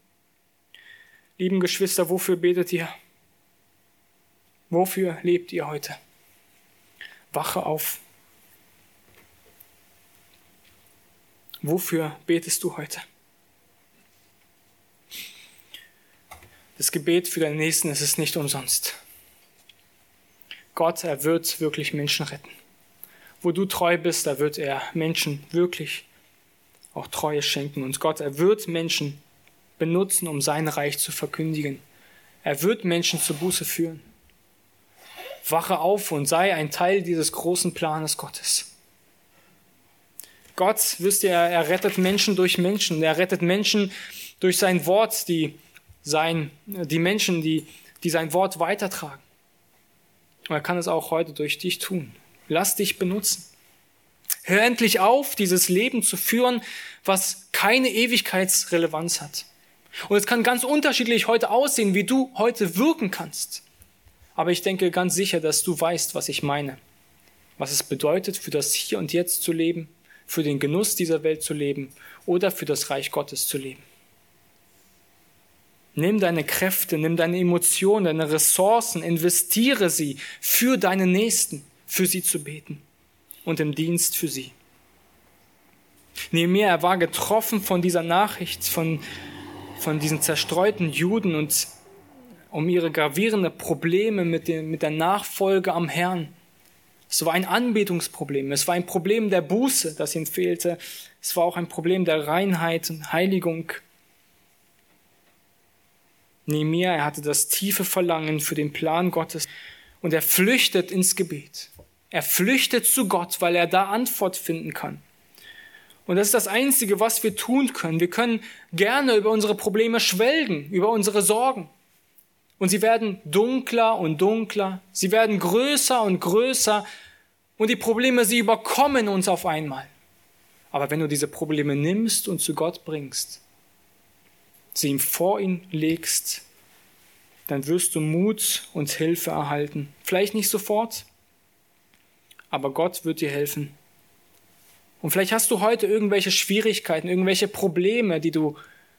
Lieben Geschwister, wofür betet ihr? Wofür lebt ihr heute? Wache auf. Wofür betest du heute? Das Gebet für deinen Nächsten ist es nicht umsonst. Gott, er wird wirklich Menschen retten. Wo du treu bist, da wird er Menschen wirklich auch Treue schenken. Und Gott, er wird Menschen benutzen, um sein Reich zu verkündigen. Er wird Menschen zur Buße führen. Wache auf und sei ein Teil dieses großen Planes Gottes. Gott, wisst ihr, er rettet Menschen durch Menschen. Er rettet Menschen durch sein Wort, die, sein, die Menschen, die, die sein Wort weitertragen. Und er kann es auch heute durch dich tun. Lass dich benutzen. Hör endlich auf, dieses Leben zu führen, was keine Ewigkeitsrelevanz hat. Und es kann ganz unterschiedlich heute aussehen, wie du heute wirken kannst. Aber ich denke ganz sicher, dass du weißt, was ich meine. Was es bedeutet, für das Hier und Jetzt zu leben, für den Genuss dieser Welt zu leben oder für das Reich Gottes zu leben. Nimm deine Kräfte, nimm deine Emotionen, deine Ressourcen, investiere sie für deine Nächsten, für sie zu beten und im Dienst für sie. Nehemiah, er war getroffen von dieser Nachricht, von, von diesen zerstreuten Juden und um ihre gravierenden Probleme mit, den, mit der Nachfolge am Herrn. Es war ein Anbetungsproblem, es war ein Problem der Buße, das ihnen fehlte, es war auch ein Problem der Reinheit und Heiligung. Nehemiah, er hatte das tiefe Verlangen für den Plan Gottes und er flüchtet ins Gebet. Er flüchtet zu Gott, weil er da Antwort finden kann. Und das ist das Einzige, was wir tun können. Wir können gerne über unsere Probleme schwelgen, über unsere Sorgen. Und sie werden dunkler und dunkler, sie werden größer und größer und die Probleme, sie überkommen uns auf einmal. Aber wenn du diese Probleme nimmst und zu Gott bringst, sie ihm vor ihn legst, dann wirst du Mut und Hilfe erhalten. Vielleicht nicht sofort, aber Gott wird dir helfen. Und vielleicht hast du heute irgendwelche Schwierigkeiten, irgendwelche Probleme, die du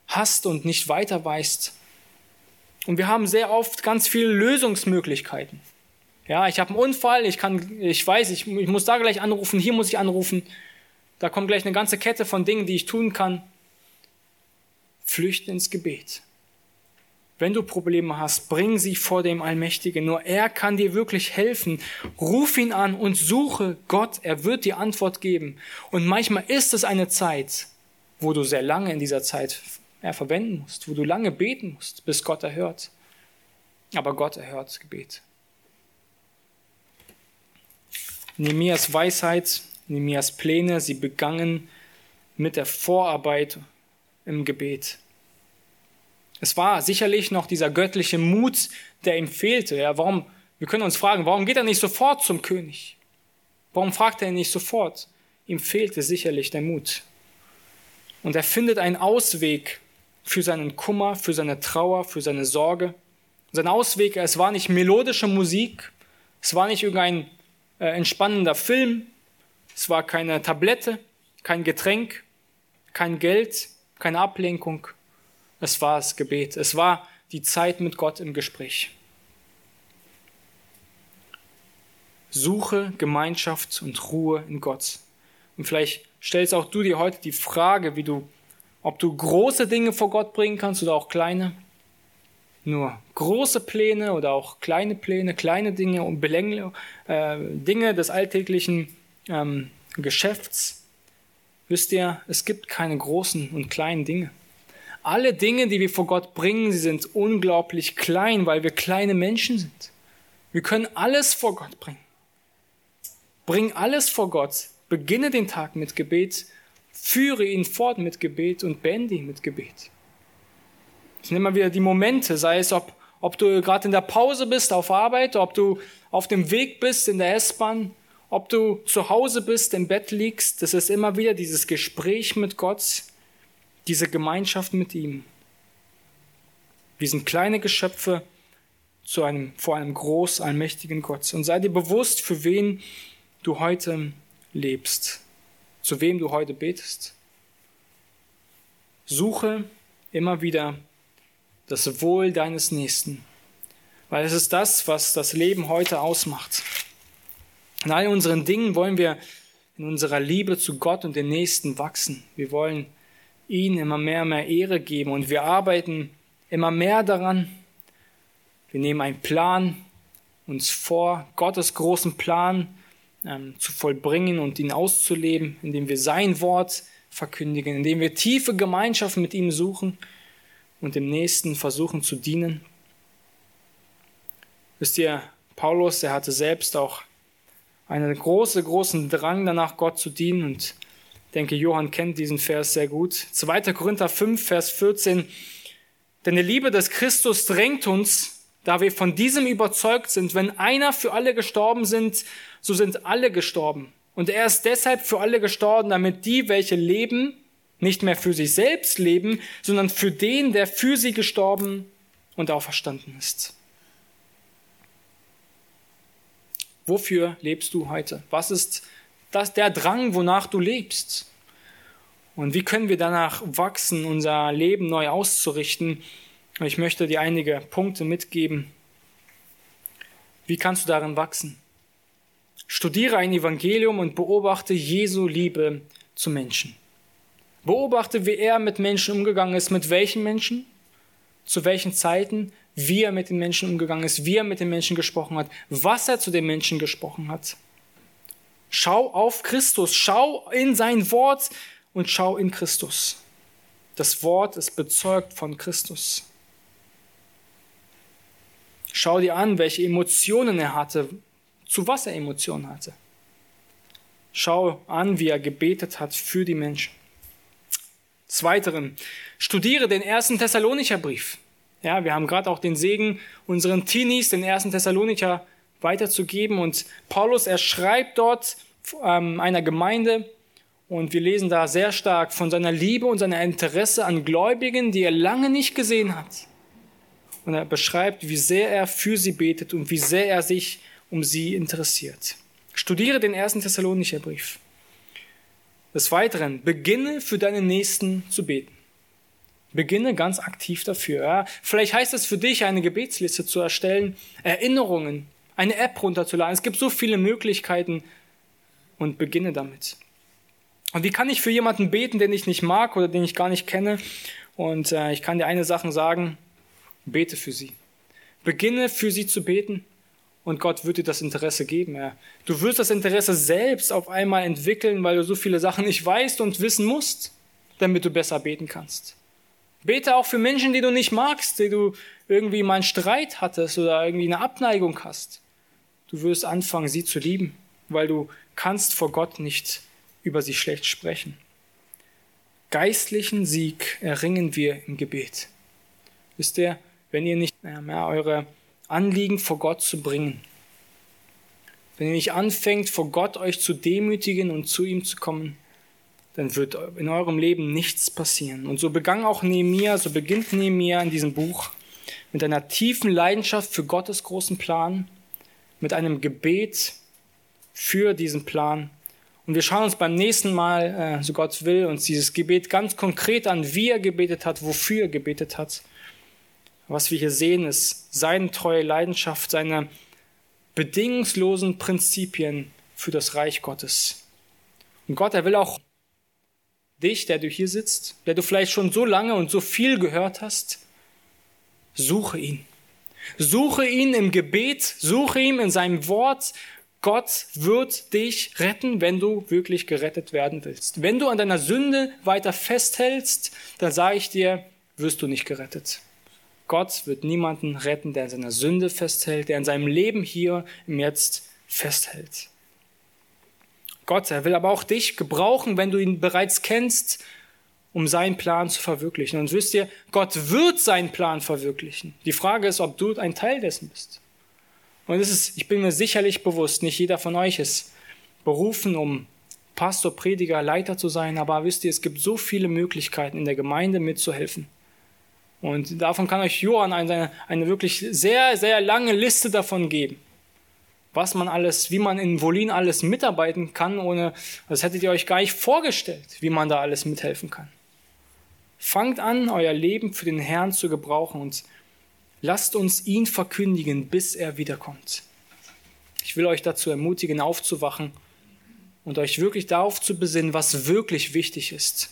hast und nicht weiter weißt. Und wir haben sehr oft ganz viele Lösungsmöglichkeiten. Ja, ich habe einen Unfall, ich kann, ich weiß, ich, ich muss da gleich anrufen, hier muss ich anrufen. Da kommt gleich eine ganze Kette von Dingen, die ich tun kann. Flüchte ins Gebet. Wenn du Probleme hast, bring sie vor dem Allmächtigen. Nur er kann dir wirklich helfen. Ruf ihn an und suche Gott. Er wird dir Antwort geben. Und manchmal ist es eine Zeit, wo du sehr lange in dieser Zeit ja, verwenden musst, wo du lange beten musst, bis Gott erhört. Aber Gott erhört Gebet. Nehemias Weisheit, Nehemias Pläne, sie begangen mit der Vorarbeit im Gebet. Es war sicherlich noch dieser göttliche Mut, der ihm fehlte. Ja, warum, wir können uns fragen, warum geht er nicht sofort zum König? Warum fragt er ihn nicht sofort? Ihm fehlte sicherlich der Mut. Und er findet einen Ausweg für seinen Kummer, für seine Trauer, für seine Sorge. Sein Ausweg, es war nicht melodische Musik, es war nicht irgendein äh, entspannender Film, es war keine Tablette, kein Getränk, kein Geld, keine Ablenkung. Es war das Gebet. Es war die Zeit mit Gott im Gespräch. Suche Gemeinschaft und Ruhe in Gott. Und vielleicht stellst auch du dir heute die Frage, wie du, ob du große Dinge vor Gott bringen kannst oder auch kleine. Nur große Pläne oder auch kleine Pläne, kleine Dinge und Belänge, äh, Dinge des alltäglichen ähm, Geschäfts. Wisst ihr, es gibt keine großen und kleinen Dinge. Alle Dinge, die wir vor Gott bringen, sie sind unglaublich klein, weil wir kleine Menschen sind. Wir können alles vor Gott bringen. Bring alles vor Gott. Beginne den Tag mit Gebet, führe ihn fort mit Gebet und beende ihn mit Gebet. Ich nehme mal wieder die Momente, sei es, ob, ob du gerade in der Pause bist auf Arbeit, ob du auf dem Weg bist in der S-Bahn, ob du zu Hause bist, im Bett liegst. Das ist immer wieder dieses Gespräch mit Gott, diese Gemeinschaft mit ihm. Wir sind kleine Geschöpfe zu einem, vor einem groß allmächtigen Gott. Und sei dir bewusst, für wen du heute lebst, zu wem du heute betest. Suche immer wieder das Wohl deines Nächsten, weil es ist das, was das Leben heute ausmacht. In all unseren Dingen wollen wir in unserer Liebe zu Gott und den Nächsten wachsen. Wir wollen ihn immer mehr und mehr Ehre geben und wir arbeiten immer mehr daran. Wir nehmen einen Plan uns vor, Gottes großen Plan ähm, zu vollbringen und ihn auszuleben, indem wir sein Wort verkündigen, indem wir tiefe Gemeinschaft mit ihm suchen und dem Nächsten versuchen zu dienen. Wisst ihr, Paulus, der hatte selbst auch einen großen, großen Drang danach, Gott zu dienen und denke, Johann kennt diesen Vers sehr gut. 2. Korinther 5, Vers 14. Denn die Liebe des Christus drängt uns, da wir von diesem überzeugt sind, wenn einer für alle gestorben sind, so sind alle gestorben. Und er ist deshalb für alle gestorben, damit die, welche leben, nicht mehr für sich selbst leben, sondern für den, der für sie gestorben und auferstanden ist. Wofür lebst du heute? Was ist das, der Drang, wonach du lebst? Und wie können wir danach wachsen, unser Leben neu auszurichten? Ich möchte dir einige Punkte mitgeben. Wie kannst du darin wachsen? Studiere ein Evangelium und beobachte Jesu Liebe zu Menschen. Beobachte, wie er mit Menschen umgegangen ist, mit welchen Menschen, zu welchen Zeiten, wie er mit den Menschen umgegangen ist, wie er mit den Menschen gesprochen hat, was er zu den Menschen gesprochen hat. Schau auf Christus, schau in sein Wort und schau in Christus. Das Wort ist bezeugt von Christus. Schau dir an, welche Emotionen er hatte, zu was er Emotionen hatte. Schau an, wie er gebetet hat für die Menschen. Zweiteren, studiere den ersten Thessalonicher Brief. Ja, wir haben gerade auch den Segen, unseren Teenies den ersten Thessalonicher weiterzugeben. Und Paulus, er schreibt dort ähm, einer Gemeinde und wir lesen da sehr stark von seiner Liebe und seiner Interesse an Gläubigen, die er lange nicht gesehen hat. Und er beschreibt, wie sehr er für sie betet und wie sehr er sich um sie interessiert. Studiere den ersten Thessalonicher Brief. Des Weiteren, beginne für deinen Nächsten zu beten. Beginne ganz aktiv dafür. Ja. Vielleicht heißt es für dich, eine Gebetsliste zu erstellen, Erinnerungen, eine App runterzuladen. Es gibt so viele Möglichkeiten und beginne damit. Und wie kann ich für jemanden beten, den ich nicht mag oder den ich gar nicht kenne? Und äh, ich kann dir eine Sache sagen, bete für sie. Beginne für sie zu beten und Gott wird dir das Interesse geben. Ja. Du wirst das Interesse selbst auf einmal entwickeln, weil du so viele Sachen nicht weißt und wissen musst, damit du besser beten kannst. Bete auch für Menschen, die du nicht magst, die du irgendwie mal einen Streit hattest oder irgendwie eine Abneigung hast. Du wirst anfangen, sie zu lieben, weil du kannst vor Gott nicht über sie schlecht sprechen. Geistlichen Sieg erringen wir im Gebet. Wisst ihr, wenn ihr nicht mehr eure Anliegen vor Gott zu bringen, wenn ihr nicht anfängt, vor Gott euch zu demütigen und zu ihm zu kommen, dann wird in eurem Leben nichts passieren. Und so begann auch Nehemia, so beginnt Nehemia in diesem Buch mit einer tiefen Leidenschaft für Gottes großen Plan, mit einem Gebet für diesen Plan. Und wir schauen uns beim nächsten Mal, äh, so Gott will, uns dieses Gebet ganz konkret an, wie er gebetet hat, wofür er gebetet hat. Was wir hier sehen, ist seine treue Leidenschaft, seine bedingungslosen Prinzipien für das Reich Gottes. Und Gott, er will auch dich, der du hier sitzt, der du vielleicht schon so lange und so viel gehört hast, suche ihn. Suche ihn im Gebet, suche ihn in seinem Wort. Gott wird dich retten, wenn du wirklich gerettet werden willst. Wenn du an deiner Sünde weiter festhältst, dann sage ich dir, wirst du nicht gerettet. Gott wird niemanden retten, der an seiner Sünde festhält, der an seinem Leben hier im Jetzt festhält. Gott, er will aber auch dich gebrauchen, wenn du ihn bereits kennst, um seinen Plan zu verwirklichen. Und wisst ihr, Gott wird seinen Plan verwirklichen. Die Frage ist, ob du ein Teil dessen bist. Und es ist, ich bin mir sicherlich bewusst, nicht jeder von euch ist berufen, um Pastor, Prediger, Leiter zu sein, aber wisst ihr, es gibt so viele Möglichkeiten in der Gemeinde mitzuhelfen. Und davon kann euch Johann eine, eine wirklich sehr, sehr lange Liste davon geben was man alles, wie man in Wolin alles mitarbeiten kann, ohne, das hättet ihr euch gar nicht vorgestellt, wie man da alles mithelfen kann. Fangt an, euer Leben für den Herrn zu gebrauchen und lasst uns ihn verkündigen, bis er wiederkommt. Ich will euch dazu ermutigen, aufzuwachen und euch wirklich darauf zu besinnen, was wirklich wichtig ist.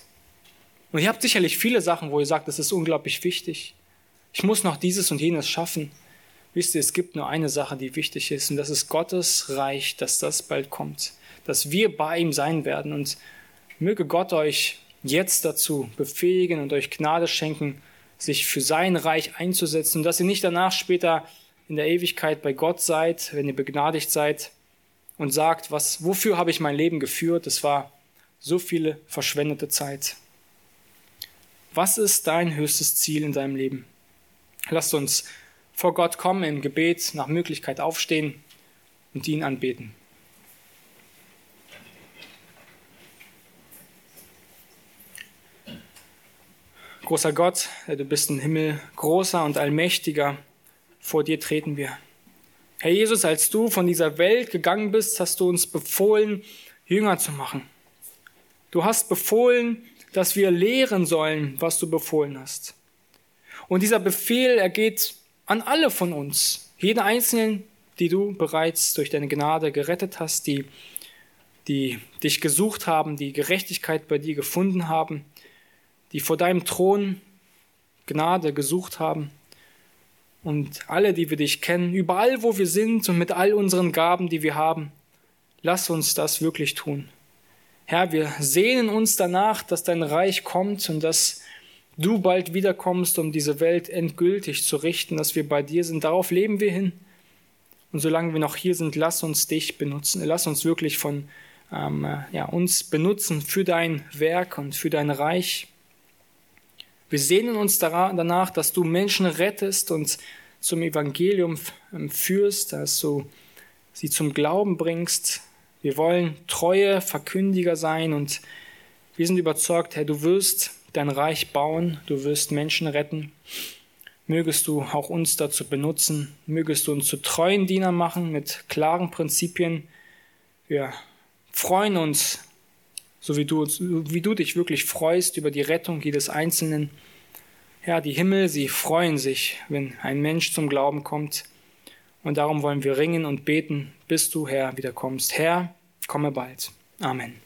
Und ihr habt sicherlich viele Sachen, wo ihr sagt, das ist unglaublich wichtig. Ich muss noch dieses und jenes schaffen. Wisst ihr, es gibt nur eine Sache, die wichtig ist, und das ist Gottes Reich, dass das bald kommt, dass wir bei ihm sein werden. Und möge Gott euch jetzt dazu befähigen und euch Gnade schenken, sich für sein Reich einzusetzen dass ihr nicht danach später in der Ewigkeit bei Gott seid, wenn ihr begnadigt seid und sagt, was, wofür habe ich mein Leben geführt? Es war so viele verschwendete Zeit. Was ist dein höchstes Ziel in deinem Leben? Lasst uns vor Gott kommen im Gebet, nach Möglichkeit aufstehen und ihn anbeten. Großer Gott, du bist im Himmel großer und allmächtiger, vor dir treten wir. Herr Jesus, als du von dieser Welt gegangen bist, hast du uns befohlen, Jünger zu machen. Du hast befohlen, dass wir lehren sollen, was du befohlen hast. Und dieser Befehl, er geht an alle von uns, jede Einzelnen, die du bereits durch deine Gnade gerettet hast, die, die dich gesucht haben, die Gerechtigkeit bei dir gefunden haben, die vor deinem Thron Gnade gesucht haben. Und alle, die wir dich kennen, überall, wo wir sind und mit all unseren Gaben, die wir haben, lass uns das wirklich tun. Herr, wir sehnen uns danach, dass dein Reich kommt und dass du bald wiederkommst, um diese Welt endgültig zu richten, dass wir bei dir sind. Darauf leben wir hin. Und solange wir noch hier sind, lass uns dich benutzen. Lass uns wirklich von ähm, ja, uns benutzen für dein Werk und für dein Reich. Wir sehnen uns danach, dass du Menschen rettest und zum Evangelium ähm, führst, dass du sie zum Glauben bringst. Wir wollen treue Verkündiger sein und wir sind überzeugt, Herr, du wirst dein Reich bauen, du wirst Menschen retten. Mögest du auch uns dazu benutzen, mögest du uns zu treuen Dienern machen mit klaren Prinzipien. Wir freuen uns, so wie du, wie du dich wirklich freust über die Rettung jedes Einzelnen. Ja, die Himmel, sie freuen sich, wenn ein Mensch zum Glauben kommt. Und darum wollen wir ringen und beten, bis du, Herr, wiederkommst. Herr, komme bald. Amen.